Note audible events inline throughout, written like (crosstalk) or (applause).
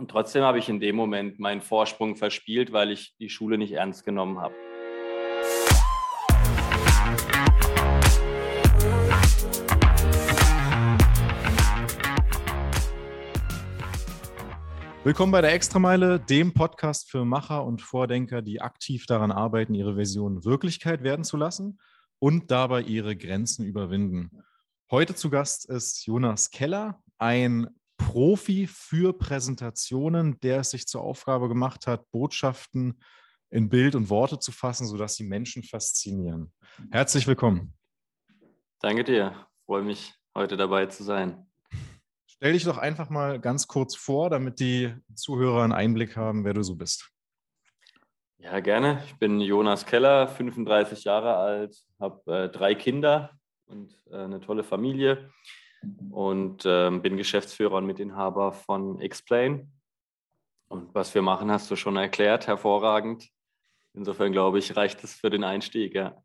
Und trotzdem habe ich in dem Moment meinen Vorsprung verspielt, weil ich die Schule nicht ernst genommen habe. Willkommen bei der Extrameile, dem Podcast für Macher und Vordenker, die aktiv daran arbeiten, ihre Vision Wirklichkeit werden zu lassen und dabei ihre Grenzen überwinden. Heute zu Gast ist Jonas Keller, ein Profi für Präsentationen, der es sich zur Aufgabe gemacht hat, Botschaften in Bild und Worte zu fassen, sodass sie Menschen faszinieren. Herzlich willkommen. Danke dir. freue mich, heute dabei zu sein. Stell dich doch einfach mal ganz kurz vor, damit die Zuhörer einen Einblick haben, wer du so bist. Ja, gerne. Ich bin Jonas Keller, 35 Jahre alt, habe äh, drei Kinder und äh, eine tolle Familie und äh, bin Geschäftsführer und Mitinhaber von Explain. Und was wir machen, hast du schon erklärt, hervorragend. Insofern glaube ich, reicht es für den Einstieg, ja.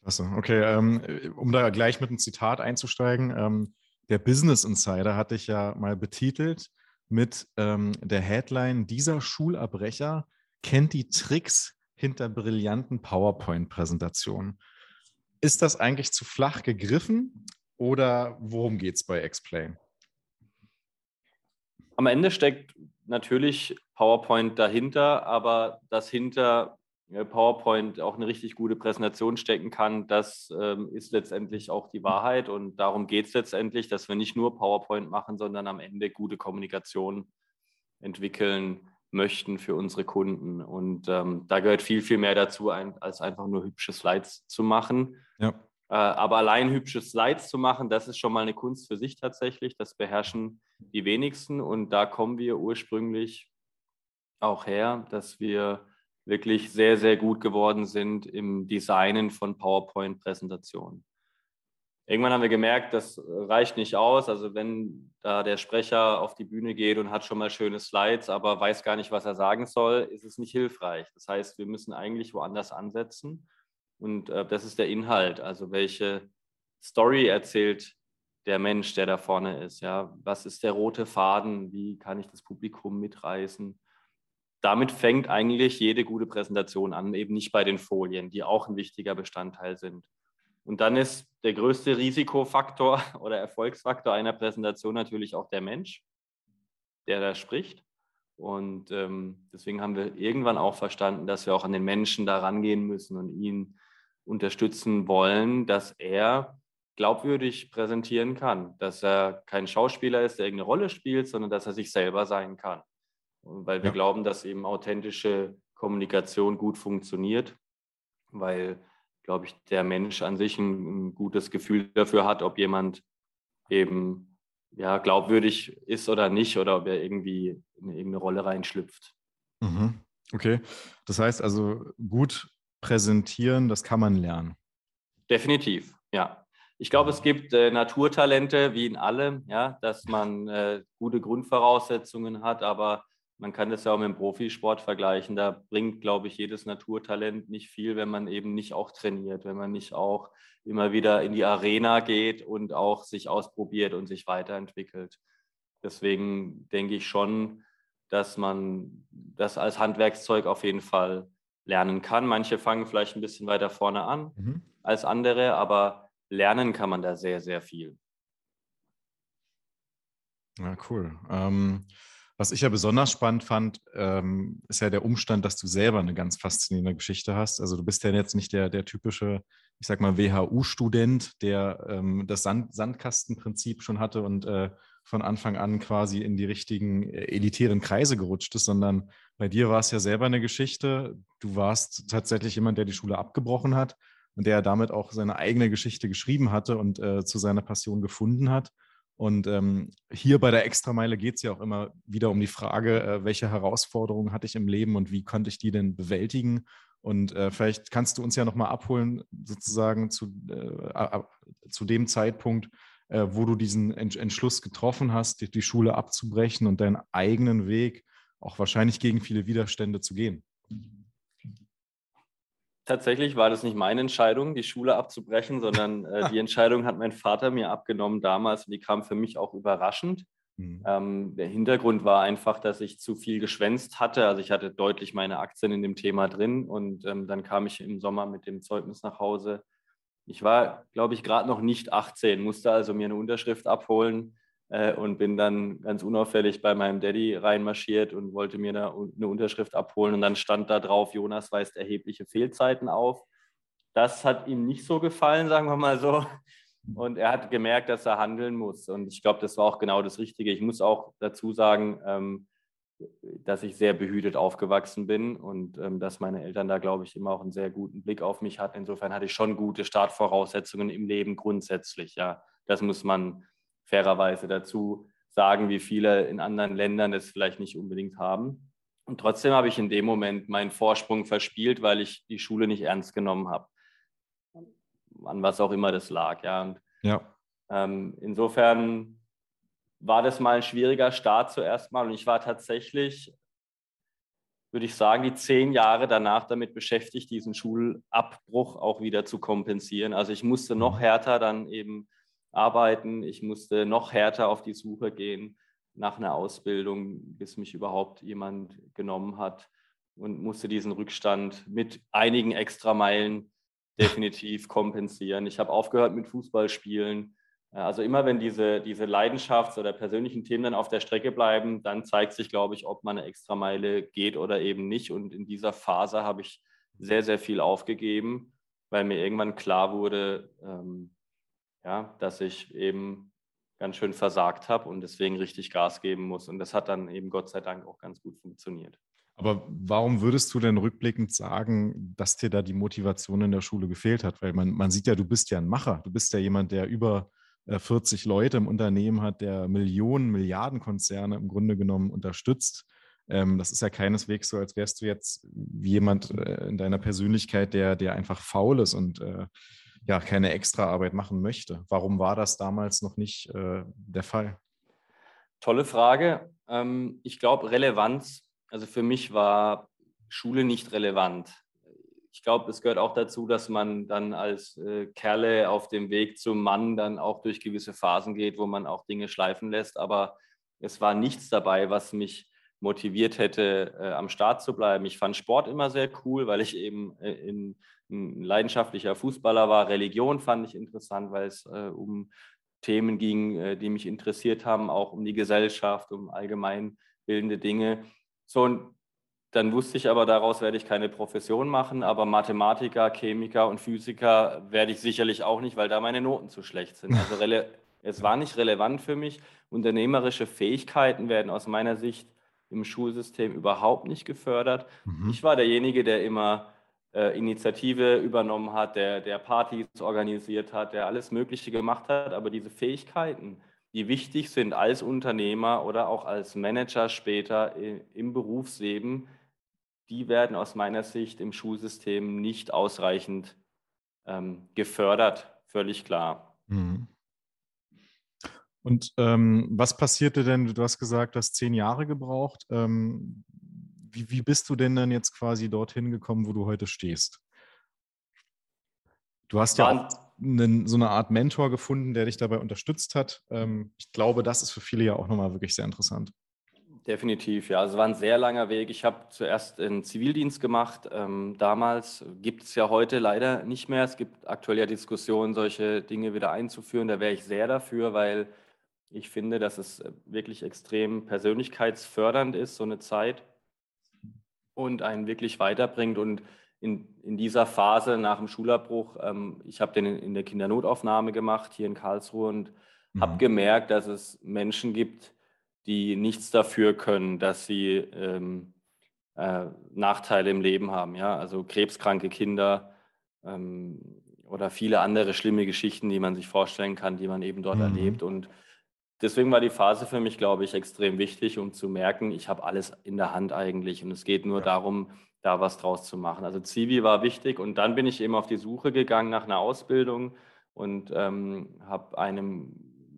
Klasse. Okay, ähm, um da gleich mit einem Zitat einzusteigen. Ähm, der Business Insider hatte ich ja mal betitelt mit ähm, der Headline: Dieser Schulabbrecher kennt die Tricks hinter brillanten PowerPoint-Präsentationen. Ist das eigentlich zu flach gegriffen oder worum geht es bei Explain? Am Ende steckt natürlich PowerPoint dahinter, aber das hinter PowerPoint auch eine richtig gute Präsentation stecken kann, das ähm, ist letztendlich auch die Wahrheit. Und darum geht es letztendlich, dass wir nicht nur PowerPoint machen, sondern am Ende gute Kommunikation entwickeln möchten für unsere Kunden. Und ähm, da gehört viel, viel mehr dazu, ein, als einfach nur hübsche Slides zu machen. Ja. Äh, aber allein hübsche Slides zu machen, das ist schon mal eine Kunst für sich tatsächlich. Das beherrschen die wenigsten. Und da kommen wir ursprünglich auch her, dass wir wirklich sehr, sehr gut geworden sind im Designen von PowerPoint-Präsentationen. Irgendwann haben wir gemerkt, das reicht nicht aus. Also wenn da der Sprecher auf die Bühne geht und hat schon mal schöne Slides, aber weiß gar nicht, was er sagen soll, ist es nicht hilfreich. Das heißt, wir müssen eigentlich woanders ansetzen. Und äh, das ist der Inhalt. Also welche Story erzählt der Mensch, der da vorne ist? Ja, was ist der rote Faden? Wie kann ich das Publikum mitreißen? damit fängt eigentlich jede gute Präsentation an, eben nicht bei den Folien, die auch ein wichtiger Bestandteil sind. Und dann ist der größte Risikofaktor (laughs) oder Erfolgsfaktor einer Präsentation natürlich auch der Mensch, der da spricht. Und ähm, deswegen haben wir irgendwann auch verstanden, dass wir auch an den Menschen da rangehen müssen und ihn unterstützen wollen, dass er glaubwürdig präsentieren kann, dass er kein Schauspieler ist, der irgendeine Rolle spielt, sondern dass er sich selber sein kann weil wir ja. glauben, dass eben authentische Kommunikation gut funktioniert, weil, glaube ich, der Mensch an sich ein, ein gutes Gefühl dafür hat, ob jemand eben ja, glaubwürdig ist oder nicht oder ob er irgendwie in irgendeine Rolle reinschlüpft. Mhm. Okay, das heißt also gut präsentieren, das kann man lernen. Definitiv, ja. Ich glaube, es gibt äh, Naturtalente wie in allem, ja, dass man äh, gute Grundvoraussetzungen hat, aber man kann das ja auch mit dem Profisport vergleichen. Da bringt, glaube ich, jedes Naturtalent nicht viel, wenn man eben nicht auch trainiert, wenn man nicht auch immer wieder in die Arena geht und auch sich ausprobiert und sich weiterentwickelt. Deswegen denke ich schon, dass man das als Handwerkszeug auf jeden Fall lernen kann. Manche fangen vielleicht ein bisschen weiter vorne an mhm. als andere, aber lernen kann man da sehr, sehr viel. Ja, cool. Ähm was ich ja besonders spannend fand, ähm, ist ja der Umstand, dass du selber eine ganz faszinierende Geschichte hast. Also du bist ja jetzt nicht der, der typische, ich sag mal, WHU-Student, der ähm, das Sand Sandkastenprinzip schon hatte und äh, von Anfang an quasi in die richtigen äh, elitären Kreise gerutscht ist, sondern bei dir war es ja selber eine Geschichte. Du warst tatsächlich jemand, der die Schule abgebrochen hat und der damit auch seine eigene Geschichte geschrieben hatte und äh, zu seiner Passion gefunden hat. Und ähm, hier bei der Extrameile geht es ja auch immer wieder um die Frage, äh, welche Herausforderungen hatte ich im Leben und wie konnte ich die denn bewältigen? Und äh, vielleicht kannst du uns ja nochmal abholen, sozusagen zu, äh, zu dem Zeitpunkt, äh, wo du diesen Entschluss getroffen hast, die, die Schule abzubrechen und deinen eigenen Weg auch wahrscheinlich gegen viele Widerstände zu gehen. Tatsächlich war das nicht meine Entscheidung, die Schule abzubrechen, sondern äh, (laughs) die Entscheidung hat mein Vater mir abgenommen damals und die kam für mich auch überraschend. Mhm. Ähm, der Hintergrund war einfach, dass ich zu viel geschwänzt hatte. Also ich hatte deutlich meine Aktien in dem Thema drin und ähm, dann kam ich im Sommer mit dem Zeugnis nach Hause. Ich war, glaube ich, gerade noch nicht 18, musste also mir eine Unterschrift abholen äh, und bin dann ganz unauffällig bei meinem Daddy reinmarschiert und wollte mir da eine Unterschrift abholen. Und dann stand da drauf, Jonas weist erhebliche Fehlzeiten auf. Das hat ihm nicht so gefallen, sagen wir mal so. Und er hat gemerkt, dass er handeln muss. Und ich glaube, das war auch genau das Richtige. Ich muss auch dazu sagen, ähm, dass ich sehr behütet aufgewachsen bin und ähm, dass meine Eltern da, glaube ich, immer auch einen sehr guten Blick auf mich hatten. Insofern hatte ich schon gute Startvoraussetzungen im Leben grundsätzlich. Ja, das muss man fairerweise dazu sagen, wie viele in anderen Ländern das vielleicht nicht unbedingt haben. Und trotzdem habe ich in dem Moment meinen Vorsprung verspielt, weil ich die Schule nicht ernst genommen habe an was auch immer das lag. Ja, und, ja. Ähm, insofern war das mal ein schwieriger Start zuerst mal und ich war tatsächlich, würde ich sagen, die zehn Jahre danach damit beschäftigt, diesen Schulabbruch auch wieder zu kompensieren. Also ich musste noch mhm. härter dann eben arbeiten, ich musste noch härter auf die Suche gehen nach einer Ausbildung, bis mich überhaupt jemand genommen hat und musste diesen Rückstand mit einigen Extrameilen definitiv kompensieren. Ich habe aufgehört mit Fußballspielen. Also immer wenn diese, diese Leidenschafts- oder persönlichen Themen dann auf der Strecke bleiben, dann zeigt sich, glaube ich, ob man eine Extrameile geht oder eben nicht. Und in dieser Phase habe ich sehr, sehr viel aufgegeben, weil mir irgendwann klar wurde, ähm, ja, dass ich eben ganz schön versagt habe und deswegen richtig Gas geben muss. Und das hat dann eben Gott sei Dank auch ganz gut funktioniert. Aber warum würdest du denn rückblickend sagen, dass dir da die Motivation in der Schule gefehlt hat? Weil man, man sieht ja, du bist ja ein Macher. Du bist ja jemand, der über 40 äh, Leute im Unternehmen hat, der Millionen, Milliarden Konzerne im Grunde genommen unterstützt. Ähm, das ist ja keineswegs so, als wärst du jetzt jemand äh, in deiner Persönlichkeit, der, der einfach faul ist und äh, ja keine Extraarbeit machen möchte. Warum war das damals noch nicht der Fall? Tolle Frage. Ähm, ich glaube, Relevanz also für mich war Schule nicht relevant. Ich glaube, es gehört auch dazu, dass man dann als äh, Kerle auf dem Weg zum Mann dann auch durch gewisse Phasen geht, wo man auch Dinge schleifen lässt. Aber es war nichts dabei, was mich motiviert hätte, äh, am Start zu bleiben. Ich fand Sport immer sehr cool, weil ich eben äh, in, ein leidenschaftlicher Fußballer war. Religion fand ich interessant, weil es äh, um Themen ging, äh, die mich interessiert haben, auch um die Gesellschaft, um allgemein bildende Dinge. So, und dann wusste ich aber, daraus werde ich keine Profession machen, aber Mathematiker, Chemiker und Physiker werde ich sicherlich auch nicht, weil da meine Noten zu schlecht sind. Also (laughs) es war nicht relevant für mich. Unternehmerische Fähigkeiten werden aus meiner Sicht im Schulsystem überhaupt nicht gefördert. Mhm. Ich war derjenige, der immer äh, Initiative übernommen hat, der, der Partys organisiert hat, der alles Mögliche gemacht hat, aber diese Fähigkeiten, die wichtig sind als Unternehmer oder auch als Manager später im Berufsleben, die werden aus meiner Sicht im Schulsystem nicht ausreichend ähm, gefördert, völlig klar. Mhm. Und ähm, was passierte denn? Du hast gesagt, du hast zehn Jahre gebraucht. Ähm, wie, wie bist du denn dann jetzt quasi dorthin gekommen, wo du heute stehst? Du hast ja auch einen, so eine Art Mentor gefunden, der dich dabei unterstützt hat. Ähm, ich glaube, das ist für viele ja auch nochmal wirklich sehr interessant. Definitiv, ja. Es war ein sehr langer Weg. Ich habe zuerst einen Zivildienst gemacht. Ähm, damals gibt es ja heute leider nicht mehr. Es gibt aktuell ja Diskussionen, solche Dinge wieder einzuführen. Da wäre ich sehr dafür, weil ich finde, dass es wirklich extrem persönlichkeitsfördernd ist, so eine Zeit und einen wirklich weiterbringt. Und in, in dieser Phase nach dem Schulabbruch, ähm, ich habe den in, in, der Kindernotaufnahme gemacht hier in Karlsruhe und mhm. habe gemerkt, dass es Menschen gibt, die nichts dafür können, dass sie ähm, äh, Nachteile im Leben haben. Ja? Also krebskranke Kinder ähm, oder viele andere schlimme Geschichten, die man sich vorstellen kann, die man eben dort mhm. erlebt. Und deswegen war die Phase für mich, glaube ich, extrem wichtig, um zu merken, ich habe alles in der Hand eigentlich. Und es geht nur ja. darum, da was draus zu machen. Also Zivi war wichtig und dann bin ich eben auf die Suche gegangen nach einer Ausbildung und ähm, habe einem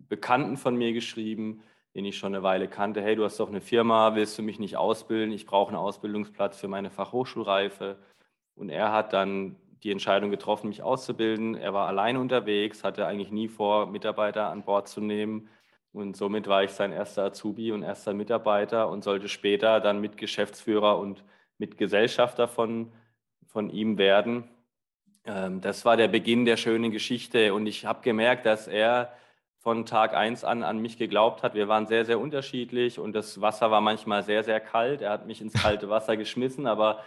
Bekannten von mir geschrieben, den ich schon eine Weile kannte, hey, du hast doch eine Firma, willst du mich nicht ausbilden? Ich brauche einen Ausbildungsplatz für meine Fachhochschulreife. Und er hat dann die Entscheidung getroffen, mich auszubilden. Er war allein unterwegs, hatte eigentlich nie vor, Mitarbeiter an Bord zu nehmen. Und somit war ich sein erster Azubi und erster Mitarbeiter und sollte später dann mit Geschäftsführer und mit Gesellschafter von, von ihm werden. Ähm, das war der Beginn der schönen Geschichte und ich habe gemerkt, dass er von Tag 1 an an mich geglaubt hat. Wir waren sehr, sehr unterschiedlich und das Wasser war manchmal sehr, sehr kalt. Er hat mich ins kalte Wasser geschmissen, aber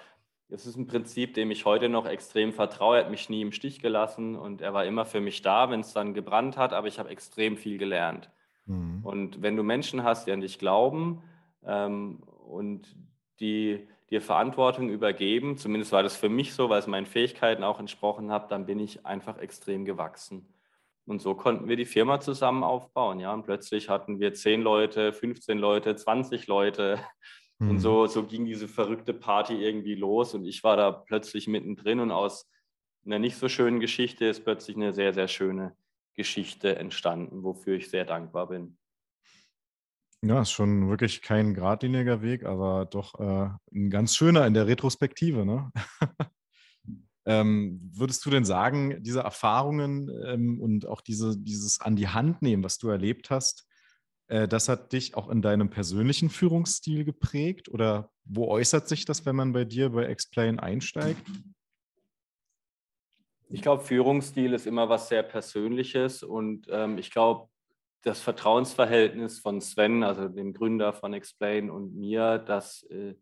es ist ein Prinzip, dem ich heute noch extrem vertraue. Er hat mich nie im Stich gelassen und er war immer für mich da, wenn es dann gebrannt hat, aber ich habe extrem viel gelernt. Mhm. Und wenn du Menschen hast, die an dich glauben ähm, und die dir Verantwortung übergeben, zumindest war das für mich so, weil es meinen Fähigkeiten auch entsprochen hat, dann bin ich einfach extrem gewachsen. Und so konnten wir die Firma zusammen aufbauen. Ja? Und plötzlich hatten wir 10 Leute, 15 Leute, 20 Leute. Mhm. Und so, so ging diese verrückte Party irgendwie los. Und ich war da plötzlich mittendrin. Und aus einer nicht so schönen Geschichte ist plötzlich eine sehr, sehr schöne Geschichte entstanden, wofür ich sehr dankbar bin. Ja, ist schon wirklich kein geradliniger Weg, aber doch äh, ein ganz schöner in der Retrospektive. Ne? (laughs) ähm, würdest du denn sagen, diese Erfahrungen ähm, und auch diese, dieses an die Hand nehmen, was du erlebt hast, äh, das hat dich auch in deinem persönlichen Führungsstil geprägt? Oder wo äußert sich das, wenn man bei dir bei Explain einsteigt? Ich glaube, Führungsstil ist immer was sehr Persönliches und ähm, ich glaube, das Vertrauensverhältnis von Sven, also dem Gründer von Explain und mir, das äh,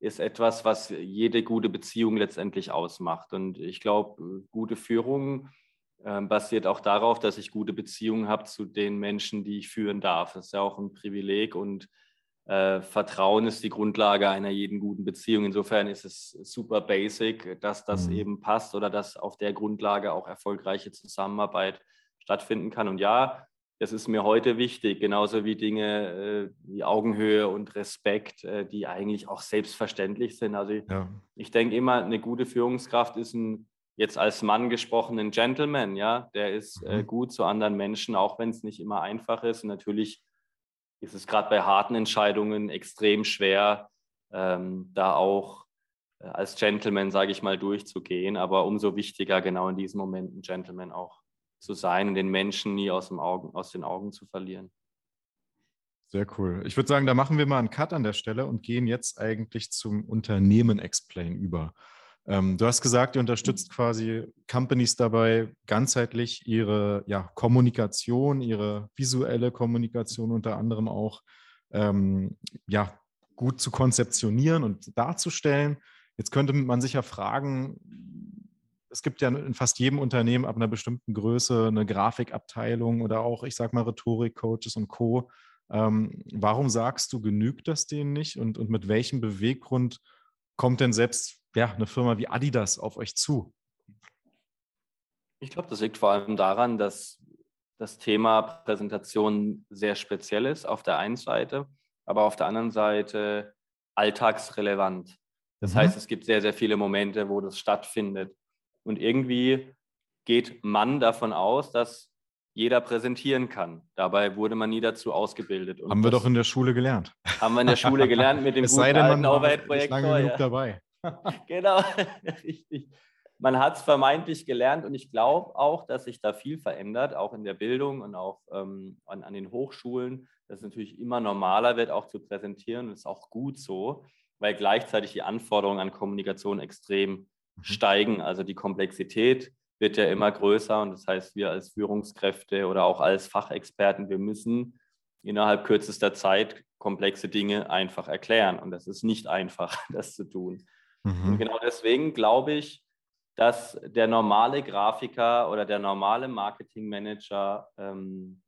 ist etwas, was jede gute Beziehung letztendlich ausmacht. Und ich glaube, gute Führung äh, basiert auch darauf, dass ich gute Beziehungen habe zu den Menschen, die ich führen darf. Das ist ja auch ein Privileg und äh, Vertrauen ist die Grundlage einer jeden guten Beziehung. Insofern ist es super basic, dass das mhm. eben passt oder dass auf der Grundlage auch erfolgreiche Zusammenarbeit stattfinden kann. Und ja, das ist mir heute wichtig, genauso wie Dinge äh, wie Augenhöhe und Respekt, äh, die eigentlich auch selbstverständlich sind. Also ich, ja. ich denke immer, eine gute Führungskraft ist ein jetzt als Mann gesprochenen Gentleman, ja, der ist äh, mhm. gut zu anderen Menschen, auch wenn es nicht immer einfach ist. Und natürlich ist es gerade bei harten Entscheidungen extrem schwer, ähm, da auch äh, als Gentleman, sage ich mal, durchzugehen. Aber umso wichtiger, genau in diesem Moment ein Gentleman auch zu sein und den Menschen nie aus, Augen, aus den Augen zu verlieren. Sehr cool. Ich würde sagen, da machen wir mal einen Cut an der Stelle und gehen jetzt eigentlich zum Unternehmen Explain über. Ähm, du hast gesagt, ihr unterstützt quasi Companies dabei, ganzheitlich ihre ja, Kommunikation, ihre visuelle Kommunikation unter anderem auch ähm, ja, gut zu konzeptionieren und darzustellen. Jetzt könnte man sich ja fragen, es gibt ja in fast jedem Unternehmen ab einer bestimmten Größe eine Grafikabteilung oder auch, ich sag mal, Rhetorik-Coaches und Co. Ähm, warum sagst du, genügt das denen nicht und, und mit welchem Beweggrund kommt denn selbst ja, eine Firma wie Adidas auf euch zu? Ich glaube, das liegt vor allem daran, dass das Thema Präsentation sehr speziell ist auf der einen Seite, aber auf der anderen Seite alltagsrelevant. Das mhm. heißt, es gibt sehr, sehr viele Momente, wo das stattfindet. Und irgendwie geht man davon aus, dass jeder präsentieren kann. Dabei wurde man nie dazu ausgebildet. Und haben wir doch in der Schule gelernt. Haben wir in der Schule gelernt mit dem (laughs) es guten sei denn, alten Overhead-Projektor. lange genug ja. dabei. (laughs) (laughs) genau, richtig. Man hat es vermeintlich gelernt und ich glaube auch, dass sich da viel verändert, auch in der Bildung und auch ähm, an, an, den Hochschulen, dass es natürlich immer normaler wird, auch zu präsentieren. Und das ist auch gut so, weil gleichzeitig die Anforderungen an Kommunikation extrem. Steigen. Also die Komplexität wird ja immer größer und das heißt, wir als Führungskräfte oder auch als Fachexperten, wir müssen innerhalb kürzester Zeit komplexe Dinge einfach erklären. Und das ist nicht einfach, (laughs) das zu tun. Mhm. Und genau deswegen glaube ich, dass der normale Grafiker oder der normale Marketingmanager ähm,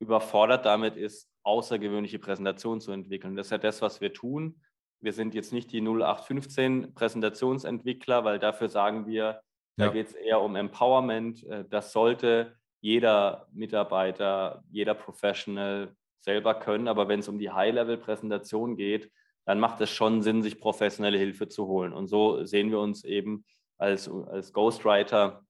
überfordert damit ist, außergewöhnliche Präsentationen zu entwickeln. Das ist ja das, was wir tun. Wir sind jetzt nicht die 0815 Präsentationsentwickler, weil dafür sagen wir, ja. da geht es eher um Empowerment. Äh, das sollte jeder Mitarbeiter, jeder Professional selber können. Aber wenn es um die High-Level-Präsentation geht, dann macht es schon Sinn, sich professionelle Hilfe zu holen. Und so sehen wir uns eben als, als Ghostwriter,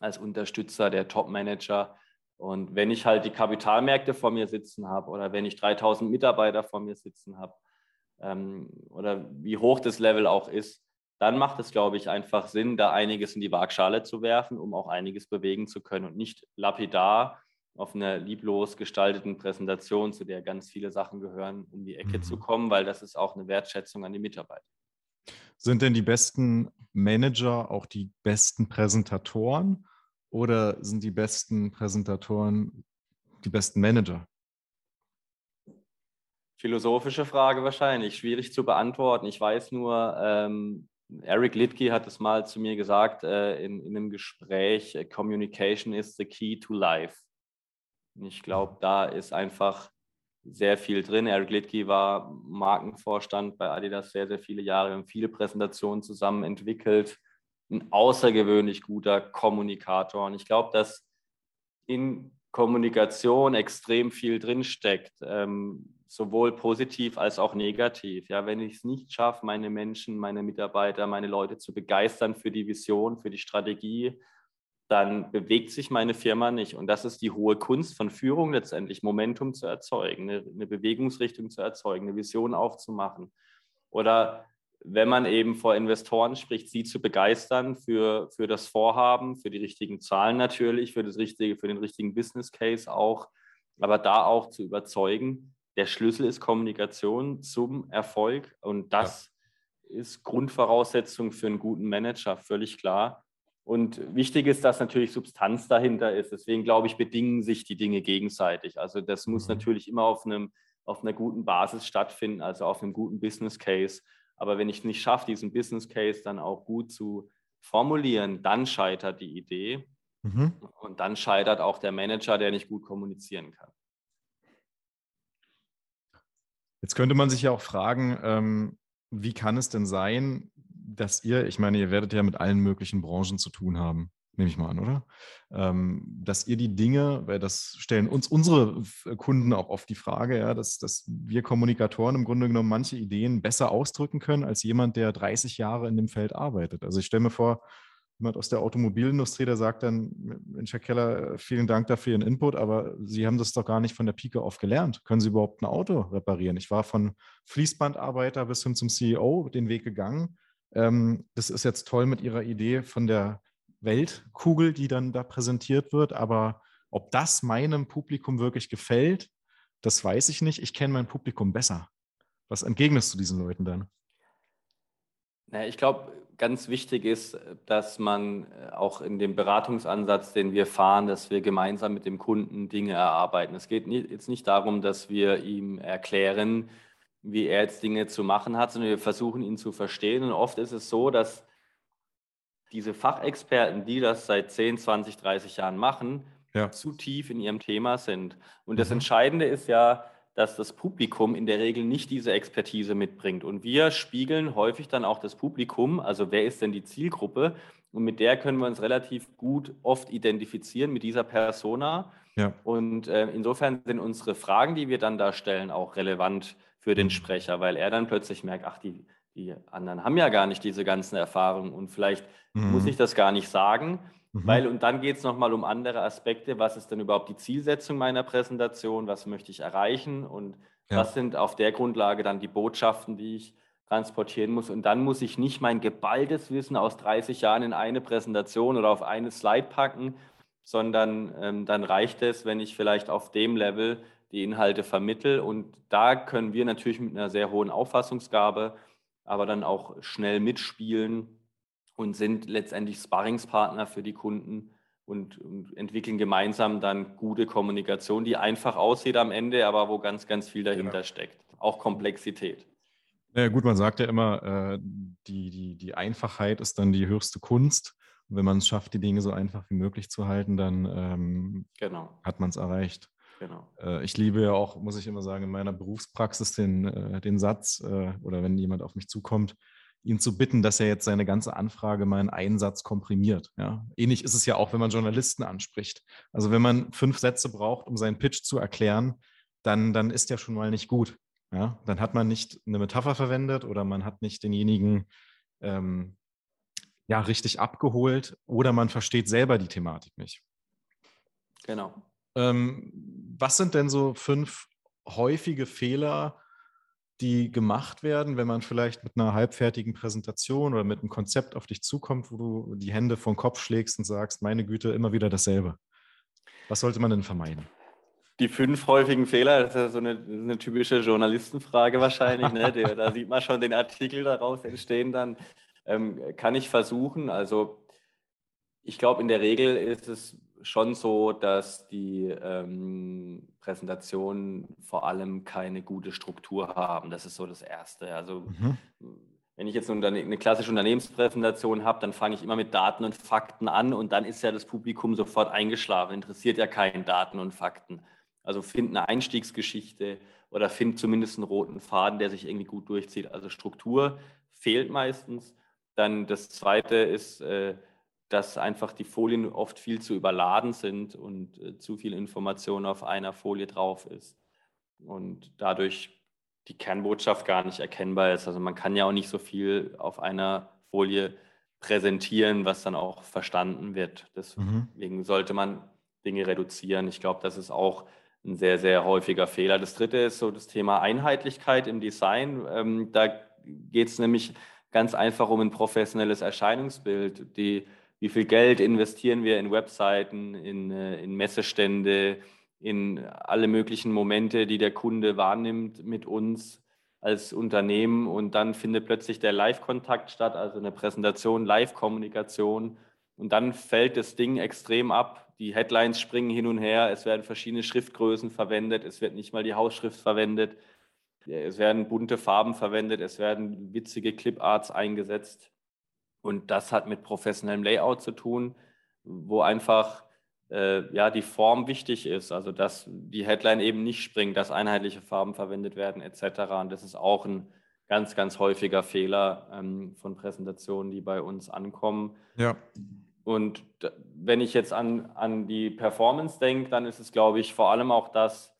als Unterstützer der Top-Manager. Und wenn ich halt die Kapitalmärkte vor mir sitzen habe oder wenn ich 3000 Mitarbeiter vor mir sitzen habe ähm, oder wie hoch das Level auch ist, dann macht es, glaube ich, einfach Sinn, da einiges in die Waagschale zu werfen, um auch einiges bewegen zu können und nicht lapidar auf einer lieblos gestalteten Präsentation, zu der ganz viele Sachen gehören, um die Ecke mhm. zu kommen, weil das ist auch eine Wertschätzung an die Mitarbeiter. Sind denn die besten Manager auch die besten Präsentatoren oder sind die besten Präsentatoren die besten Manager? Philosophische Frage wahrscheinlich, schwierig zu beantworten. Ich weiß nur, ähm, Eric Litke hat es mal zu mir gesagt äh, in, in einem Gespräch, äh, Communication is the key to life. Ich glaube, da ist einfach sehr viel drin. Eric Litke war Markenvorstand bei Adidas sehr, sehr viele Jahre. Wir haben viele Präsentationen zusammen entwickelt. Ein außergewöhnlich guter Kommunikator. Und ich glaube, dass in Kommunikation extrem viel drinsteckt, ähm, sowohl positiv als auch negativ. Ja, wenn ich es nicht schaffe, meine Menschen, meine Mitarbeiter, meine Leute zu begeistern für die Vision, für die Strategie, dann bewegt sich meine Firma nicht. Und das ist die hohe Kunst von Führung letztendlich, Momentum zu erzeugen, eine, eine Bewegungsrichtung zu erzeugen, eine Vision aufzumachen. Oder wenn man eben vor Investoren spricht, sie zu begeistern für, für das Vorhaben, für die richtigen Zahlen natürlich, für, das richtige, für den richtigen Business Case auch, aber da auch zu überzeugen, der Schlüssel ist Kommunikation zum Erfolg und das ja. ist Grundvoraussetzung für einen guten Manager, völlig klar. Und wichtig ist, dass natürlich Substanz dahinter ist. Deswegen glaube ich, bedingen sich die Dinge gegenseitig. Also das muss mhm. natürlich immer auf, einem, auf einer guten Basis stattfinden, also auf einem guten Business Case. Aber wenn ich nicht schaffe, diesen Business Case dann auch gut zu formulieren, dann scheitert die Idee. Mhm. Und dann scheitert auch der Manager, der nicht gut kommunizieren kann. Jetzt könnte man sich ja auch fragen, ähm, wie kann es denn sein, dass ihr, ich meine, ihr werdet ja mit allen möglichen Branchen zu tun haben, nehme ich mal an, oder? Ähm, dass ihr die Dinge, weil das stellen uns unsere Kunden auch oft die Frage, ja, dass, dass wir Kommunikatoren im Grunde genommen manche Ideen besser ausdrücken können als jemand, der 30 Jahre in dem Feld arbeitet. Also ich stelle mir vor, jemand aus der Automobilindustrie, der sagt dann, Mensch, Herr Keller, vielen Dank dafür für Ihren Input, aber Sie haben das doch gar nicht von der Pike auf gelernt. Können Sie überhaupt ein Auto reparieren? Ich war von Fließbandarbeiter bis hin zum CEO den Weg gegangen ähm, das ist jetzt toll mit Ihrer Idee von der Weltkugel, die dann da präsentiert wird, aber ob das meinem Publikum wirklich gefällt, das weiß ich nicht. Ich kenne mein Publikum besser. Was entgegnest du diesen Leuten dann? Ja, ich glaube, ganz wichtig ist, dass man äh, auch in dem Beratungsansatz, den wir fahren, dass wir gemeinsam mit dem Kunden Dinge erarbeiten. Es geht jetzt nicht darum, dass wir ihm erklären, wie er jetzt Dinge zu machen hat, sondern wir versuchen ihn zu verstehen. Und oft ist es so, dass diese Fachexperten, die das seit 10, 20, 30 Jahren machen, ja. zu tief in ihrem Thema sind. Und das mhm. Entscheidende ist ja, dass das Publikum in der Regel nicht diese Expertise mitbringt. Und wir spiegeln häufig dann auch das Publikum, also wer ist denn die Zielgruppe? Und mit der können wir uns relativ gut oft identifizieren, mit dieser Persona. Ja. Und äh, insofern sind unsere Fragen, die wir dann da stellen, auch relevant für den mhm. Sprecher, weil er dann plötzlich merkt, ach, die, die anderen haben ja gar nicht diese ganzen Erfahrungen und vielleicht mhm. muss ich das gar nicht sagen, mhm. weil und dann geht es nochmal um andere Aspekte, was ist denn überhaupt die Zielsetzung meiner Präsentation, was möchte ich erreichen und ja. was sind auf der Grundlage dann die Botschaften, die ich transportieren muss und dann muss ich nicht mein geballtes Wissen aus 30 Jahren in eine Präsentation oder auf eine Slide packen, sondern ähm, dann reicht es, wenn ich vielleicht auf dem Level die Inhalte vermittle. Und da können wir natürlich mit einer sehr hohen Auffassungsgabe, aber dann auch schnell mitspielen und sind letztendlich Sparringspartner für die Kunden und, und, entwickeln gemeinsam dann gute Kommunikation, die einfach aussieht am Ende, aber wo ganz, ganz viel dahinter genau. steckt. Auch Komplexität. Ja, gut, man sagt ja immer, äh, die, die, die Einfachheit ist dann die höchste Kunst. Und wenn man es schafft, die Dinge so einfach wie möglich zu halten, dann ähm, genau. hat man es erreicht. Genau. Äh, ich liebe ja auch, muss ich immer sagen, in meiner Berufspraxis den, äh, den Satz oder wenn jemand auf mich zukommt, ihn zu bitten, dass er jetzt seine ganze Anfrage mal in einen Satz komprimiert. Ja? Ähnlich ist es ja auch, wenn man Journalisten anspricht. Also wenn man fünf Sätze braucht, um seinen Pitch zu erklären, dann, dann ist der schon mal nicht gut. Ja? Dann hat man nicht eine Metapher verwendet oder man hat nicht denjenigen ähm, ja, richtig abgeholt oder man versteht selber die Thematik nicht. Genau. Ähm, was sind denn so fünf häufige Fehler, die gemacht werden, wenn man vielleicht mit einer halbfertigen Präsentation oder mit einem Konzept auf dich zukommt, wo du die Hände vom Kopf schlägst und sagst, meine Güte, immer wieder dasselbe? Was sollte man denn vermeiden? Die fünf häufigen Fehler, das ist ja so eine, eine typische Journalistenfrage wahrscheinlich. Ne? da sieht man schon den Artikel daraus entstehen dann. Ähm, kann ich versuchen. Also ich glaube, in der Regel ist es schon so, dass die ähm, Präsentationen vor allem keine gute Struktur haben. Das ist so das Erste. Also mhm. wenn ich jetzt eine, eine klassische Unternehmenspräsentation habe, dann fange ich immer mit Daten und Fakten an und dann ist ja das Publikum sofort eingeschlafen. Interessiert ja keinen Daten und Fakten. Also find eine Einstiegsgeschichte oder find zumindest einen roten Faden, der sich irgendwie gut durchzieht. Also Struktur fehlt meistens. Dann das Zweite ist, äh, dass einfach die Folien oft viel zu überladen sind und äh, zu viel Information auf einer Folie drauf ist und dadurch die Kernbotschaft gar nicht erkennbar ist. Also man kann ja auch nicht so viel auf einer Folie präsentieren, was dann auch verstanden wird. Mhm. Deswegen mhm. sollte man Dinge reduzieren. Ich glaube, das ist auch ein sehr, sehr häufiger Fehler. Das dritte ist so das Thema Einheitlichkeit im Design. Ähm, da geht es nämlich ganz einfach um ein professionelles Erscheinungsbild. Die, wie viel Geld investieren wir in Webseiten, in, äh, in Messestände, in alle möglichen Momente, die der Kunde wahrnimmt mit uns als Unternehmen. Und dann findet plötzlich der Live-Kontakt statt, also eine Präsentation, Live-Kommunikation. Und dann fällt das Ding extrem ab. Die Headlines springen hin und her, es werden verschiedene Schriftgrößen verwendet, es wird nicht mal die Hausschrift verwendet. Es werden bunte Farben verwendet, es werden witzige Cliparts eingesetzt. Und das hat mit professionellem Layout zu tun, wo einfach äh, ja, die Form wichtig ist. Also dass die Headline eben nicht springt, dass einheitliche Farben verwendet werden etc. Und das ist auch ein ganz, ganz häufiger Fehler ähm, von Präsentationen, die bei uns ankommen. Ja. Und wenn ich jetzt an, an die Performance denke, dann ist es, glaube ich, vor allem auch das,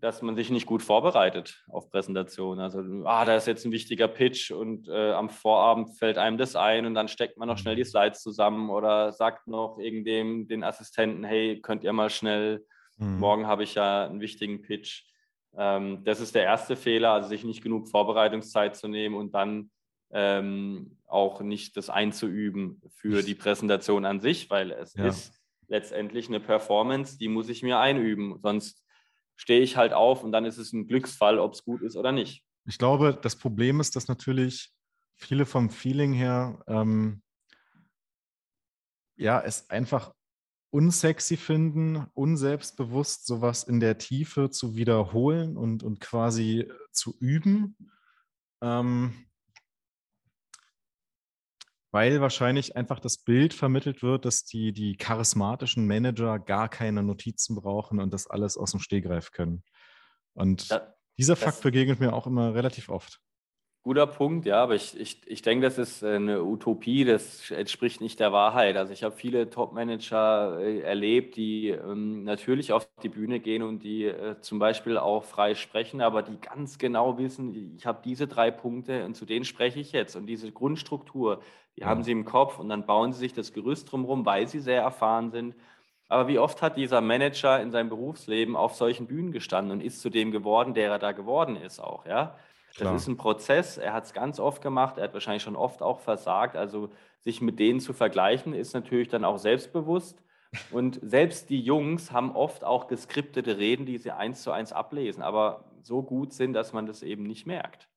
dass man sich nicht gut vorbereitet auf Präsentationen. Also, ah, da ist jetzt ein wichtiger Pitch und äh, am Vorabend fällt einem das ein und dann steckt man noch schnell die mhm. Slides zusammen oder sagt noch irgendem, den Assistenten, hey, könnt ihr mal schnell, mhm. morgen habe ich ja einen wichtigen Pitch. Ähm, das ist der erste Fehler, also sich nicht genug Vorbereitungszeit zu nehmen und dann ähm, auch nicht das einzuüben für die Präsentation an sich, weil es ja. ist letztendlich eine Performance, die muss ich mir einüben, sonst stehe ich halt auf und dann ist es ein Glücksfall, ob es gut ist oder nicht. Ich glaube, das Problem ist, dass natürlich viele vom Feeling her ähm, ja es einfach unsexy finden, unselbstbewusst sowas in der Tiefe zu wiederholen und, und quasi zu üben. Ähm, weil wahrscheinlich einfach das Bild vermittelt wird, dass die, die charismatischen Manager gar keine Notizen brauchen und das alles aus dem Stehgreif können. Und ja, dieser Fakt begegnet mir auch immer relativ oft. Guter Punkt, ja, aber ich, ich, ich denke, das ist äh, eine Utopie, das entspricht nicht der Wahrheit. Also ich habe viele Top-Manager äh, erlebt, die ähm, natürlich auf die Bühne gehen und die äh, zum Beispiel auch frei sprechen, aber die ganz genau wissen, ich habe diese drei Punkte und zu denen spreche ich jetzt. Und diese Grundstruktur, die haben sie im Kopf und dann bauen sie sich das Gerüst drumherum, weil sie sehr erfahren sind. Aber wie oft hat dieser Manager in seinem Berufsleben auf solchen Bühnen gestanden und ist zu dem geworden, der er da geworden ist auch, ja? Klar. Das ist ein Prozess. Er hat es ganz oft gemacht. Er hat wahrscheinlich schon oft auch versagt. Also sich mit denen zu vergleichen, ist natürlich dann auch selbstbewusst. Und selbst die Jungs haben oft auch geskriptete Reden, die sie eins zu eins ablesen, aber so gut sind, dass man das eben nicht merkt.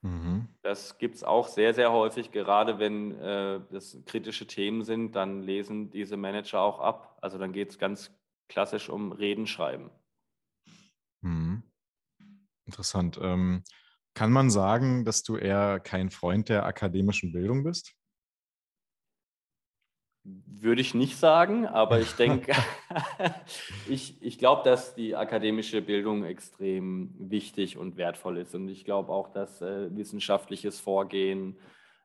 Mhm. Das gibt es auch sehr, sehr häufig, gerade wenn äh, das kritische Themen sind, dann lesen diese Manager auch ab. Also dann geht es ganz klassisch um Reden schreiben. Mhm. Interessant. Ähm, kann man sagen, dass du eher kein Freund der akademischen Bildung bist? Würde ich nicht sagen, aber ich denke, (laughs) (laughs) ich, ich glaube, dass die akademische Bildung extrem wichtig und wertvoll ist. Und ich glaube auch, dass äh, wissenschaftliches Vorgehen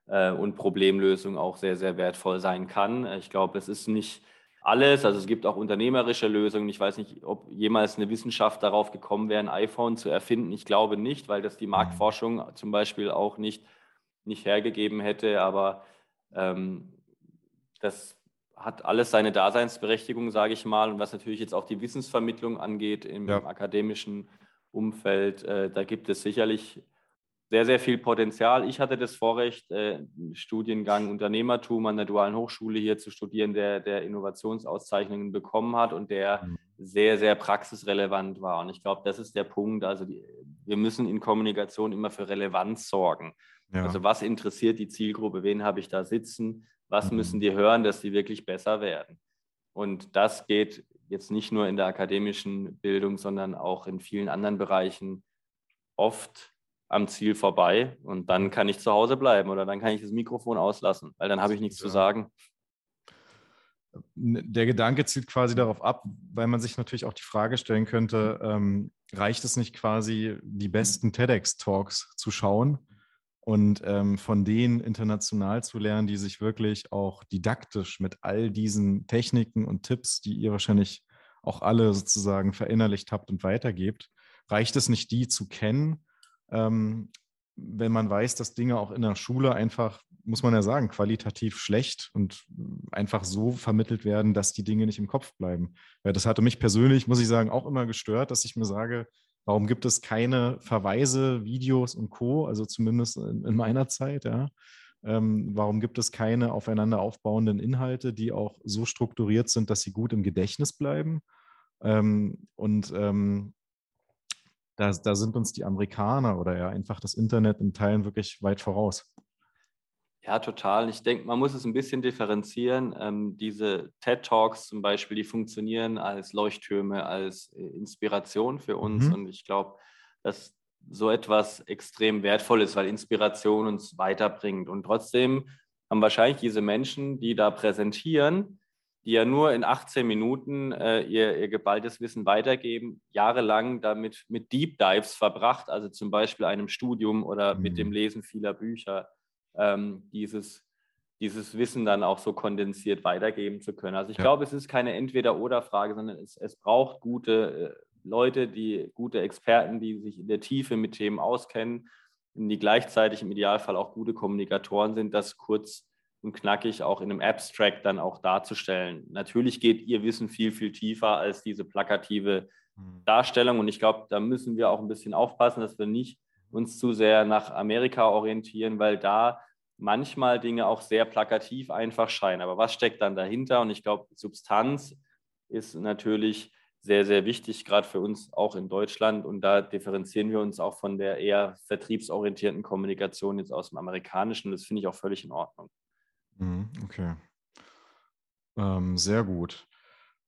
äh, und Problemlösung auch sehr, sehr wertvoll sein kann. Ich glaube, es ist nicht alles. Also es gibt auch unternehmerische Lösungen. Ich weiß nicht, ob jemals eine Wissenschaft darauf gekommen wäre, ein iPhone zu erfinden. Ich glaube nicht, weil das die. Marktforschung zum Beispiel auch nicht, nicht hergegeben hätte. Aber ähm, das hat alles seine Daseinsberechtigung, sage ich mal. Und was natürlich jetzt auch die Wissensvermittlung angeht im, ja. akademischen Umfeld, äh, da gibt es sicherlich sehr, sehr viel Potenzial. Ich hatte das Vorrecht, äh, Studiengang Unternehmertum an der Dualen Hochschule hier zu studieren, der, der Innovationsauszeichnungen bekommen hat und der mhm. sehr, sehr praxisrelevant war. Und ich glaube, das ist der Punkt. Also die, wir müssen in Kommunikation immer für Relevanz sorgen. Ja. Also was interessiert die Zielgruppe? Wen habe ich da sitzen? Was mhm. müssen die hören, dass die wirklich besser werden? Und das geht jetzt nicht nur in der akademischen Bildung, sondern auch in vielen anderen Bereichen oft am Ziel vorbei und dann kann ich zu Hause bleiben oder dann kann ich das Mikrofon auslassen, weil dann habe ich nichts ja. zu sagen. Der Gedanke zielt quasi darauf ab, weil man sich natürlich auch die Frage stellen könnte, ähm, reicht es nicht quasi, die besten TEDx-Talks zu schauen und ähm, von denen international zu lernen, die sich wirklich auch didaktisch mit all diesen Techniken und Tipps, die ihr wahrscheinlich auch alle sozusagen verinnerlicht habt und weitergebt, reicht es nicht, die zu kennen ähm, wenn man weiß, dass Dinge auch in der Schule einfach, muss man ja sagen, qualitativ schlecht und einfach so vermittelt werden, dass die Dinge nicht im Kopf bleiben. Ja, das hatte mich persönlich, muss ich sagen, auch immer gestört, dass ich mir sage, warum gibt es keine Verweise, Videos und Co., also zumindest in, in meiner Zeit, ja. Ähm, warum gibt es keine aufeinander aufbauenden Inhalte, die auch so strukturiert sind, dass sie gut im Gedächtnis bleiben? Ähm, und ähm, da, da sind uns die Amerikaner oder ja einfach das Internet in Teilen wirklich weit voraus. Ja, total. Ich denke, man muss es ein bisschen differenzieren. Ähm, diese TED Talks zum Beispiel, die funktionieren als Leuchttürme, als äh, Inspiration für uns. Mhm. Und ich glaube, dass so etwas extrem wertvoll ist, weil Inspiration uns weiterbringt. Und trotzdem haben wahrscheinlich diese Menschen, die da präsentieren, die ja nur in 18 Minuten äh, ihr, ihr geballtes Wissen weitergeben, jahrelang damit mit Deep Dives verbracht, also zum Beispiel einem Studium oder mhm. mit dem mhm. Lesen vieler Bücher, ähm, dieses, dieses Wissen dann auch so kondensiert weitergeben zu können. Also ich ja. glaube, es ist keine Entweder-Oder-Frage, sondern es, es braucht gute äh, Leute, die gute Experten, die sich in der Tiefe mit Themen auskennen, die gleichzeitig im Idealfall auch gute Kommunikatoren sind, das kurz und knackig auch in einem Abstract dann auch darzustellen. Natürlich geht ihr Wissen viel, viel tiefer als diese plakative hm. Darstellung und ich glaube, da müssen wir auch ein bisschen aufpassen, dass wir nicht uns zu sehr nach Amerika orientieren, weil da manchmal Dinge auch sehr plakativ einfach scheinen. Aber was steckt dann dahinter? Und ich glaube, Substanz ist natürlich sehr, sehr wichtig, gerade für uns auch in Deutschland. Und da differenzieren wir uns auch von der eher vertriebsorientierten Kommunikation jetzt aus dem Amerikanischen. Das finde ich auch völlig in Ordnung. Mhm, okay. Ähm, sehr gut.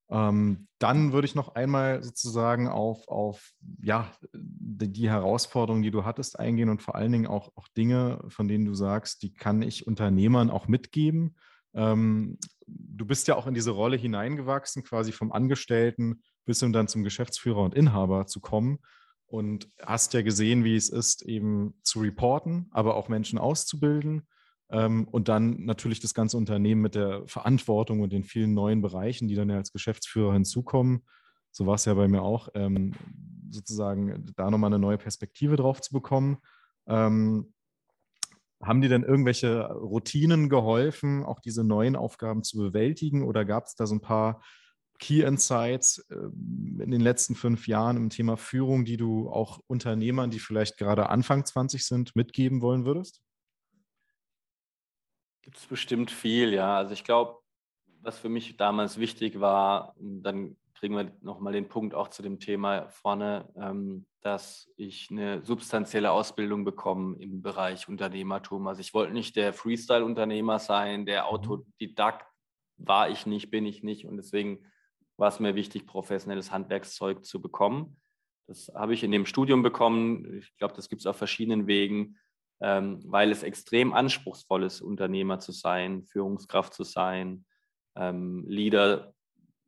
Ähm, dann würde ich noch einmal sozusagen auf, auf ja, die, die Herausforderungen, die du hattest, eingehen und vor allen Dingen auch, auch Dinge, von denen du sagst, die kann ich Unternehmern auch mitgeben. Ähm, du bist ja auch in diese Rolle hineingewachsen, quasi vom Angestellten bis hin dann zum Geschäftsführer und Inhaber zu kommen und hast ja gesehen, wie es ist, eben zu reporten, aber auch Menschen auszubilden und dann natürlich das ganze Unternehmen mit der Verantwortung und den vielen neuen Bereichen, die dann ja als Geschäftsführer hinzukommen. So war es ja bei mir auch, ähm, sozusagen da nochmal eine neue Perspektive drauf zu bekommen. Ähm, haben dir denn irgendwelche Routinen geholfen, auch diese neuen Aufgaben zu bewältigen? Oder gab es da so ein paar Key Insights in den letzten fünf Jahren im Thema Führung, die du auch Unternehmern, die vielleicht gerade Anfang 20 sind, mitgeben wollen würdest? Gibt es bestimmt viel, ja. Also ich glaube, was für mich damals wichtig war, dann kriegen wir nochmal den Punkt auch zu dem Thema vorne, ähm, dass ich eine substanzielle Ausbildung bekomme im Bereich Unternehmertum. Also ich wollte nicht der Freestyle-Unternehmer sein, der mhm. Autodidakt war ich nicht, bin ich nicht. Und deswegen war es mir wichtig, professionelles Handwerkszeug zu bekommen. Das habe ich in dem Studium bekommen. Ich glaube, das gibt es auf verschiedenen Wegen weil es extrem anspruchsvoll ist, Unternehmer zu sein, Führungskraft zu sein, ähm, Leader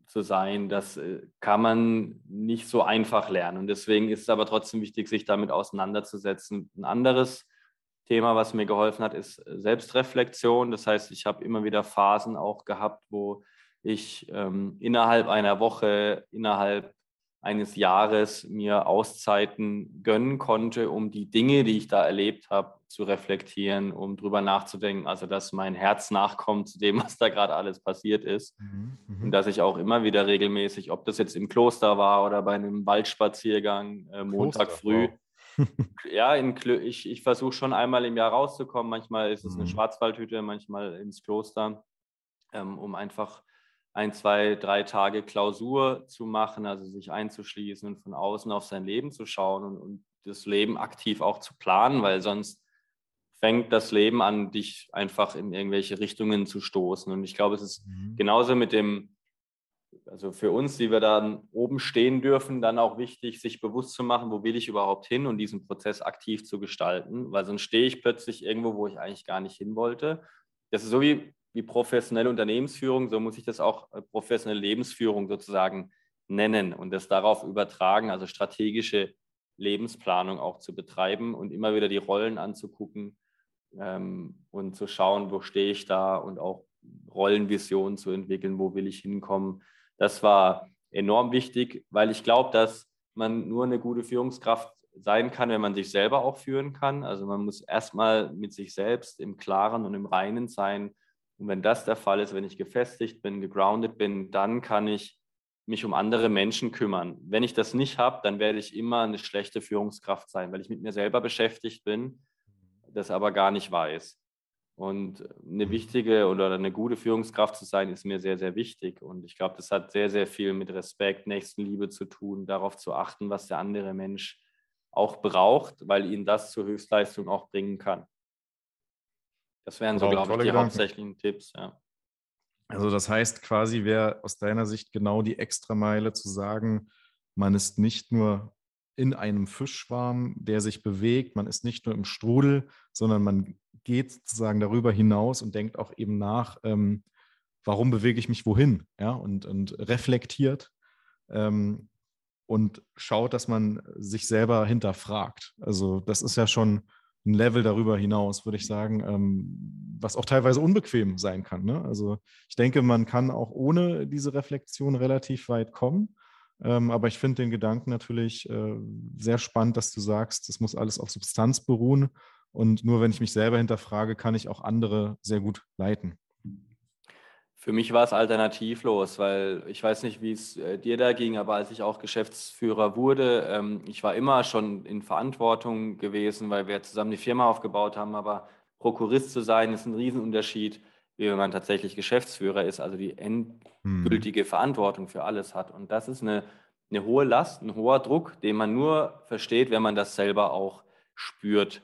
zu sein. Das äh, kann man nicht so einfach lernen. Und deswegen ist es aber trotzdem wichtig, sich damit auseinanderzusetzen. Ein anderes Thema, was mir geholfen hat, ist Selbstreflexion. Das heißt, ich habe immer wieder Phasen auch gehabt, wo ich ähm, innerhalb einer Woche, innerhalb eines Jahres mir Auszeiten gönnen konnte, um die Dinge, die ich da erlebt habe, zu reflektieren, um drüber nachzudenken. Also, dass mein Herz nachkommt zu dem, (laughs) was da gerade alles passiert ist. Mhm, mhm, und dass ich auch immer wieder regelmäßig, ob das jetzt im Kloster war oder bei einem Waldspaziergang äh, Montag Kloster, früh, wow. (laughs) ja, ich, ich versuche schon einmal im Jahr rauszukommen. Manchmal ist es eine mhm. Schwarzwaldhütte, manchmal ins Kloster, ähm, um einfach ein, zwei, drei Tage Klausur zu machen, also sich einzuschließen und von außen auf sein Leben zu schauen und, und das Leben aktiv auch zu planen, weil sonst fängt das Leben an, dich einfach in irgendwelche Richtungen zu stoßen. Und ich glaube, es ist mhm. genauso mit dem, also für uns, die wir dann oben stehen dürfen, dann auch wichtig, sich bewusst zu machen, wo will ich überhaupt hin und diesen Prozess aktiv zu gestalten, weil sonst stehe ich plötzlich irgendwo, wo ich eigentlich gar nicht hin wollte. Das ist so wie wie professionelle Unternehmensführung, so muss ich das auch äh, professionelle Lebensführung sozusagen nennen und das darauf übertragen, also strategische Lebensplanung auch zu betreiben und immer wieder die Rollen anzugucken ähm, und zu schauen, wo stehe ich da und auch Rollenvisionen zu entwickeln, wo will ich hinkommen. Das war enorm wichtig, weil ich glaube, dass man nur eine gute Führungskraft sein kann, wenn man sich selber auch führen kann. Also man muss erstmal mit sich selbst im Klaren und im Reinen sein, und wenn das der Fall ist, wenn ich gefestigt bin, gegroundet bin, dann kann ich mich um andere Menschen kümmern. Wenn ich das nicht habe, dann werde ich immer eine schlechte Führungskraft sein, weil ich mit mir selber beschäftigt bin, das aber gar nicht weiß. Und eine wichtige oder eine gute Führungskraft zu sein, ist mir sehr, sehr wichtig. Und ich glaube, das hat sehr, sehr viel mit Respekt, Nächstenliebe zu tun, darauf zu achten, was der andere Mensch auch braucht, weil ihn das zur Höchstleistung auch bringen kann. Das wären so, glaube ich, die Gedanken. hauptsächlichen Tipps, ja. Also das heißt quasi, wäre aus deiner Sicht genau die Extrameile zu sagen, man ist nicht nur in einem Fischschwarm, der sich bewegt, man ist nicht nur im Strudel, sondern man geht sozusagen darüber hinaus und denkt auch eben nach, ähm, warum bewege ich mich wohin, ja, und, und reflektiert ähm, und schaut, dass man sich selber hinterfragt. Also das ist ja schon ein Level darüber hinaus, würde ich sagen, ähm, was auch teilweise unbequem sein kann. Ne? Also ich denke, man kann auch ohne diese Reflexion relativ weit kommen. Ähm, aber ich finde den Gedanken natürlich äh, sehr spannend, dass du sagst, das muss alles auf Substanz beruhen. Und nur wenn ich mich selber hinterfrage, kann ich auch andere sehr gut leiten. Für mich war es alternativlos, weil ich weiß nicht, wie es äh, dir da ging, aber als ich auch Geschäftsführer wurde, ähm, ich war immer schon in Verantwortung gewesen, weil wir zusammen die Firma aufgebaut haben, aber Prokurist zu sein, ist ein Riesenunterschied, wie wenn man tatsächlich Geschäftsführer ist, also die endgültige hm. Verantwortung für alles hat. Und das ist eine, eine hohe Last, ein hoher Druck, den man nur versteht, wenn man das selber auch spürt.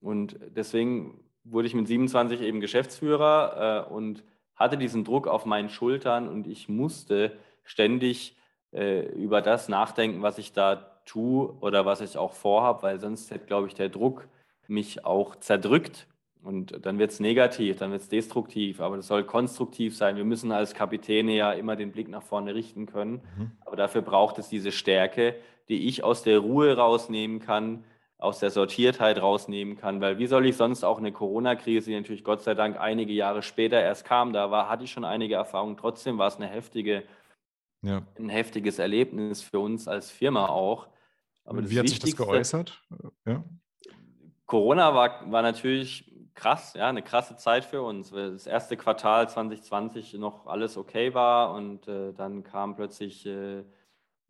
Und deswegen wurde ich mit 27 eben Geschäftsführer äh, und hatte diesen Druck auf meinen Schultern und ich musste ständig äh, über das nachdenken, was ich da tue oder was ich auch vorhabe, weil sonst hätte, glaube ich, der Druck mich auch zerdrückt und dann wird es negativ, dann wird es destruktiv, aber das soll konstruktiv sein. Wir müssen als Kapitäne ja immer den Blick nach vorne richten können, mhm. aber dafür braucht es diese Stärke, die ich aus der Ruhe rausnehmen kann, aus der Sortiertheit rausnehmen kann, weil wie soll ich sonst auch eine Corona-Krise, die natürlich Gott sei Dank einige Jahre später erst kam, da war, hatte ich schon einige Erfahrungen, trotzdem war es eine heftige, ja. ein heftiges Erlebnis für uns als Firma auch. Aber wie hat sich das geäußert? Ja. Corona war, war natürlich krass, ja, eine krasse Zeit für uns. Weil das erste Quartal 2020 noch alles okay war und äh, dann kam plötzlich äh,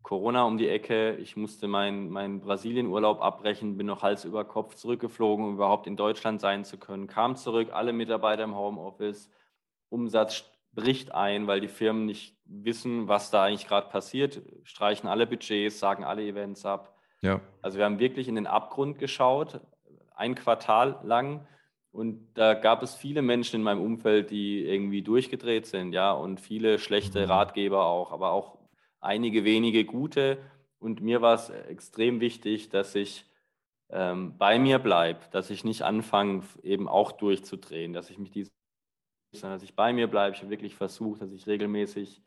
Corona um die Ecke. Ich musste meinen mein Brasilien-Urlaub abbrechen, bin noch Hals über Kopf zurückgeflogen, um überhaupt in Deutschland sein zu können. Kam zurück, alle Mitarbeiter im Homeoffice. Umsatz bricht ein, weil die Firmen nicht wissen, was da eigentlich gerade passiert. Streichen alle Budgets, sagen alle Events ab. Ja. Also wir haben wirklich in den Abgrund geschaut, ein Quartal lang. Und da gab es viele Menschen in meinem Umfeld, die irgendwie durchgedreht sind, ja, und viele schlechte mhm. Ratgeber auch, aber auch einige wenige gute. Und mir war es extrem wichtig, dass ich ähm, bei mir bleibe, dass ich nicht anfange, eben auch durchzudrehen, dass ich mich diese, sondern dass ich bei mir bleibe. Ich habe wirklich versucht, dass ich regelmäßig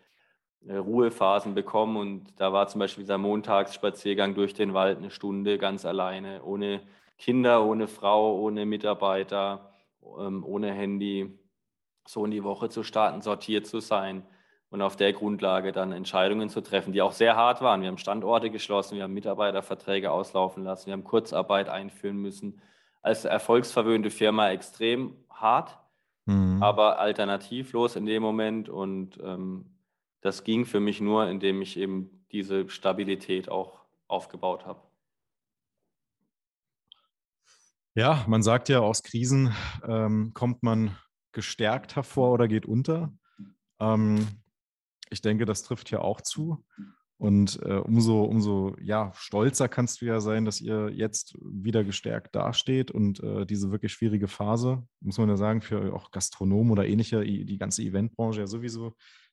äh, Ruhephasen bekomme. Und da war zum Beispiel dieser Montagsspaziergang durch den Wald eine Stunde ganz alleine, ohne Kinder, ohne Frau, ohne Mitarbeiter, ähm, ohne Handy, so in die Woche zu starten, sortiert zu sein und auf der Grundlage dann Entscheidungen zu treffen, die auch sehr hart waren. Wir haben Standorte geschlossen, wir haben Mitarbeiterverträge auslaufen lassen, wir haben Kurzarbeit einführen müssen. Als erfolgsverwöhnte Firma extrem hart, mhm. aber alternativlos in dem Moment. Und ähm, das ging für mich nur, indem ich eben diese Stabilität auch aufgebaut habe. Ja, man sagt ja, aus Krisen ähm, kommt man gestärkt hervor oder geht unter. Ähm, ich denke, das trifft hier auch zu. Und äh, umso, umso ja, stolzer kannst du ja sein, dass ihr jetzt wieder gestärkt dasteht und äh, diese wirklich schwierige Phase, muss man ja sagen, für auch Gastronomen oder ähnliche, die ganze Eventbranche ja sowieso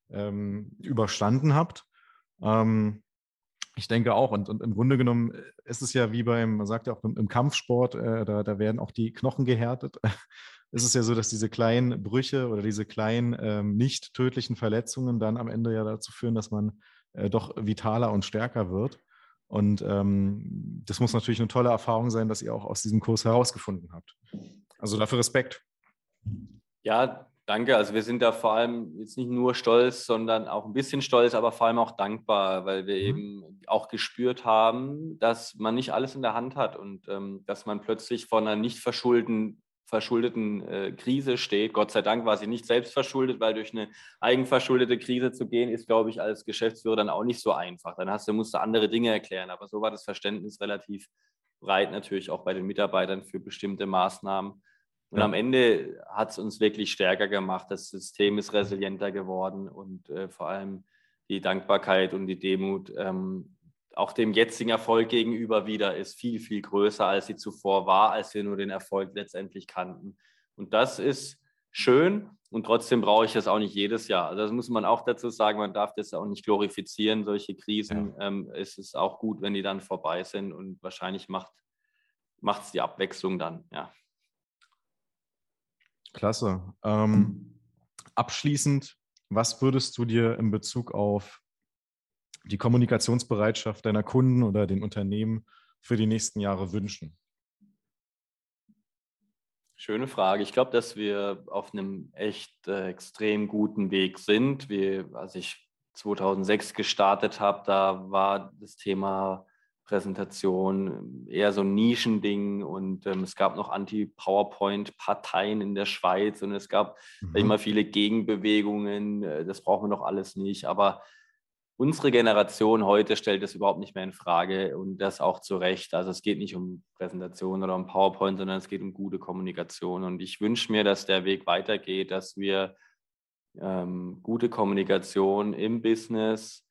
ähm, überstanden habt. Ähm, ich denke auch. Und, und, im Grunde genommen äh, ist es ja wie beim, man sagt ja auch im, im Kampfsport, äh, da, da, werden auch die Knochen gehärtet. (laughs) es ist ja so, dass diese kleinen Brüche oder diese kleinen ähm, nicht tödlichen Verletzungen dann am Ende ja dazu führen, dass man äh, doch vitaler und stärker wird. Und ähm, das muss natürlich eine tolle Erfahrung sein, dass ihr auch aus diesem Kurs herausgefunden habt. Also dafür Respekt. Ja, danke. Also wir sind da vor allem jetzt nicht nur stolz, sondern auch ein bisschen stolz, aber vor allem auch dankbar, weil wir mhm. eben auch gespürt haben, dass man nicht alles in der Hand hat und ähm, dass man plötzlich von einer nicht verschuldeten verschuldeten äh, Krise steht. Gott sei Dank war sie nicht selbst verschuldet, weil durch eine eigenverschuldete Krise zu gehen, ist, glaube ich, als Geschäftsführer dann auch nicht so einfach. Dann hast du, musst du andere Dinge erklären. Aber so war das Verständnis relativ breit natürlich auch bei den Mitarbeitern für bestimmte Maßnahmen. Und ja. am Ende hat es uns wirklich stärker gemacht. Das System ist resilienter geworden und äh, vor allem die Dankbarkeit und die Demut ähm, auch dem jetzigen Erfolg gegenüber wieder ist viel, viel größer, als sie zuvor war, als wir nur den Erfolg letztendlich kannten. Und das ist schön und trotzdem brauche ich das auch nicht jedes Jahr. Also das muss man auch dazu sagen, man darf das auch nicht glorifizieren, solche Krisen. Ja. Ähm, es ist auch gut, wenn die dann vorbei sind und wahrscheinlich macht es die Abwechslung dann, ja. Klasse. Ähm, abschließend, was würdest du dir in Bezug auf die Kommunikationsbereitschaft deiner Kunden oder den Unternehmen für die nächsten Jahre wünschen? Schöne Frage. Ich glaube, dass wir auf einem echt äh, extrem guten Weg sind. Wir, als ich 2006 gestartet habe, da war das Thema Präsentation eher so ein Nischending und ähm, es gab noch Anti-PowerPoint-Parteien in der Schweiz und es gab mhm. immer viele Gegenbewegungen. Äh, das brauchen wir noch alles nicht. Aber unsere Generation heute stellt das überhaupt nicht mehr in Frage und das auch zu Recht. Also es geht nicht um Präsentation oder um PowerPoint, sondern es geht um gute Kommunikation. Und ich wünsche mir, dass der Weg weitergeht, dass wir ähm, gute Kommunikation im Business,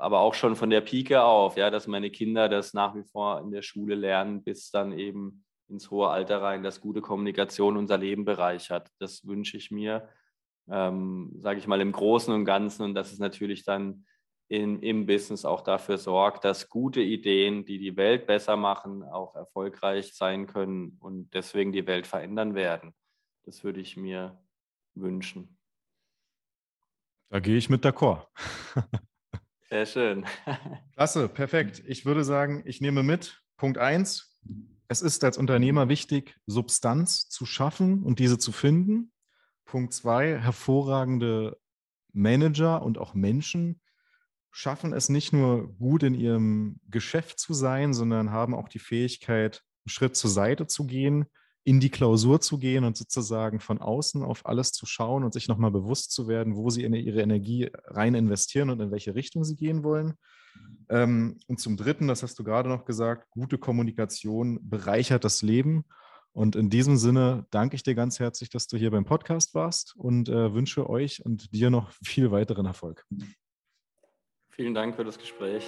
aber auch schon von der Pike auf, ja, dass meine Kinder das nach wie vor in der Schule lernen, bis dann eben ins hohe Alter rein, dass gute Kommunikation unser Leben bereichert. Das wünsche ich mir ähm, sage ich mal, im Großen und Ganzen und dass es natürlich dann in, im Business auch dafür sorgt, dass gute Ideen, die die Welt besser machen, auch erfolgreich sein können und deswegen die Welt verändern werden. Das würde ich mir wünschen. Da gehe ich mit d'accord. (laughs) Sehr schön. (laughs) Klasse, perfekt. Ich würde sagen, ich nehme mit. Punkt 1. Es ist als Unternehmer wichtig, Substanz zu schaffen und diese zu finden. Punkt zwei, hervorragende Manager und auch Menschen schaffen es nicht nur gut in ihrem Geschäft zu sein, sondern haben auch die Fähigkeit, einen Schritt zur Seite zu gehen, in die Klausur zu gehen und sozusagen von außen auf alles zu schauen und sich nochmal bewusst zu werden, wo sie ihre Energie rein investieren und in welche Richtung sie gehen wollen. Ähm, und zum Dritten, das hast du gerade noch gesagt, gute Kommunikation bereichert das Leben und in diesem Sinne danke ich dir ganz herzlich, dass du hier beim Podcast warst und äh, wünsche euch und dir noch (laughs) viel weiteren Erfolg. Vielen Dank für das Gespräch.